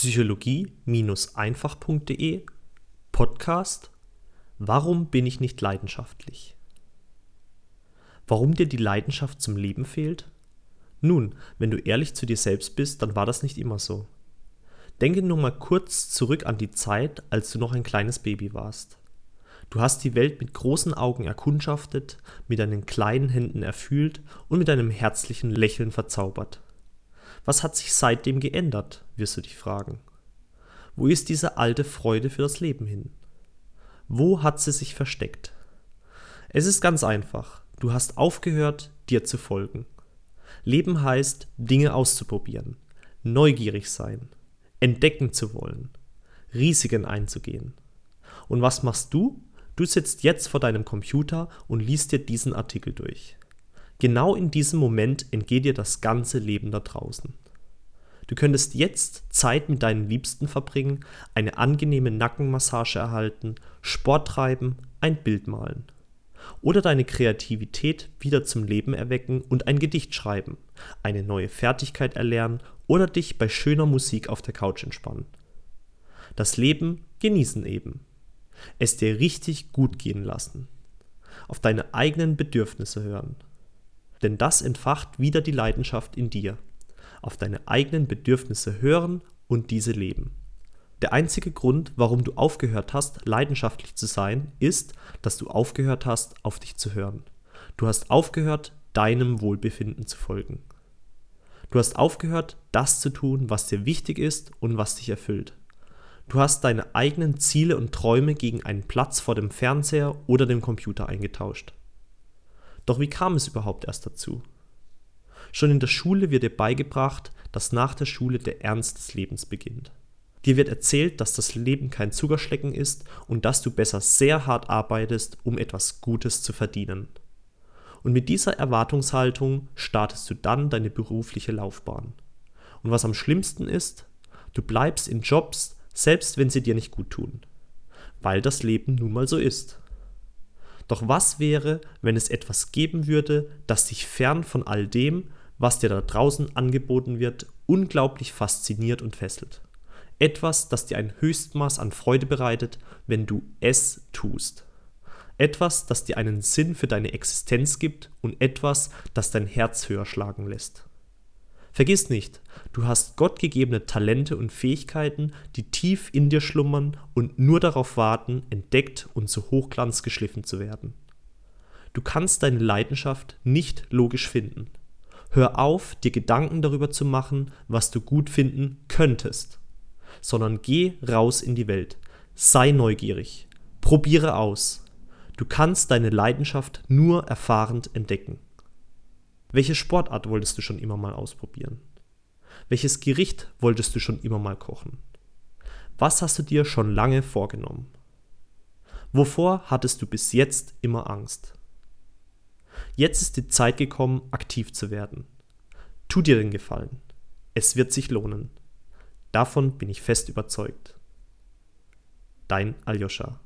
psychologie-einfach.de Podcast Warum bin ich nicht leidenschaftlich? Warum dir die Leidenschaft zum Leben fehlt? Nun, wenn du ehrlich zu dir selbst bist, dann war das nicht immer so. Denke nur mal kurz zurück an die Zeit, als du noch ein kleines Baby warst. Du hast die Welt mit großen Augen erkundschaftet, mit deinen kleinen Händen erfühlt und mit einem herzlichen Lächeln verzaubert. Was hat sich seitdem geändert, wirst du dich fragen. Wo ist diese alte Freude für das Leben hin? Wo hat sie sich versteckt? Es ist ganz einfach. Du hast aufgehört, dir zu folgen. Leben heißt, Dinge auszuprobieren, neugierig sein, entdecken zu wollen, Risiken einzugehen. Und was machst du? Du sitzt jetzt vor deinem Computer und liest dir diesen Artikel durch. Genau in diesem Moment entgeht dir das ganze Leben da draußen. Du könntest jetzt Zeit mit deinen Liebsten verbringen, eine angenehme Nackenmassage erhalten, Sport treiben, ein Bild malen oder deine Kreativität wieder zum Leben erwecken und ein Gedicht schreiben, eine neue Fertigkeit erlernen oder dich bei schöner Musik auf der Couch entspannen. Das Leben genießen eben. Es dir richtig gut gehen lassen. Auf deine eigenen Bedürfnisse hören. Denn das entfacht wieder die Leidenschaft in dir. Auf deine eigenen Bedürfnisse hören und diese leben. Der einzige Grund, warum du aufgehört hast, leidenschaftlich zu sein, ist, dass du aufgehört hast, auf dich zu hören. Du hast aufgehört, deinem Wohlbefinden zu folgen. Du hast aufgehört, das zu tun, was dir wichtig ist und was dich erfüllt. Du hast deine eigenen Ziele und Träume gegen einen Platz vor dem Fernseher oder dem Computer eingetauscht. Doch wie kam es überhaupt erst dazu? Schon in der Schule wird dir beigebracht, dass nach der Schule der Ernst des Lebens beginnt. Dir wird erzählt, dass das Leben kein Zuckerschlecken ist und dass du besser sehr hart arbeitest, um etwas Gutes zu verdienen. Und mit dieser Erwartungshaltung startest du dann deine berufliche Laufbahn. Und was am schlimmsten ist, du bleibst in Jobs, selbst wenn sie dir nicht gut tun. Weil das Leben nun mal so ist. Doch was wäre, wenn es etwas geben würde, das dich fern von all dem, was dir da draußen angeboten wird, unglaublich fasziniert und fesselt? Etwas, das dir ein Höchstmaß an Freude bereitet, wenn du es tust. Etwas, das dir einen Sinn für deine Existenz gibt und etwas, das dein Herz höher schlagen lässt. Vergiss nicht, du hast gottgegebene Talente und Fähigkeiten, die tief in dir schlummern und nur darauf warten, entdeckt und zu Hochglanz geschliffen zu werden. Du kannst deine Leidenschaft nicht logisch finden. Hör auf, dir Gedanken darüber zu machen, was du gut finden könntest sondern geh raus in die Welt. Sei neugierig. Probiere aus. Du kannst deine Leidenschaft nur erfahrend entdecken. Welche Sportart wolltest du schon immer mal ausprobieren? Welches Gericht wolltest du schon immer mal kochen? Was hast du dir schon lange vorgenommen? Wovor hattest du bis jetzt immer Angst? Jetzt ist die Zeit gekommen, aktiv zu werden. Tu dir den Gefallen. Es wird sich lohnen. Davon bin ich fest überzeugt. Dein Aljoscha.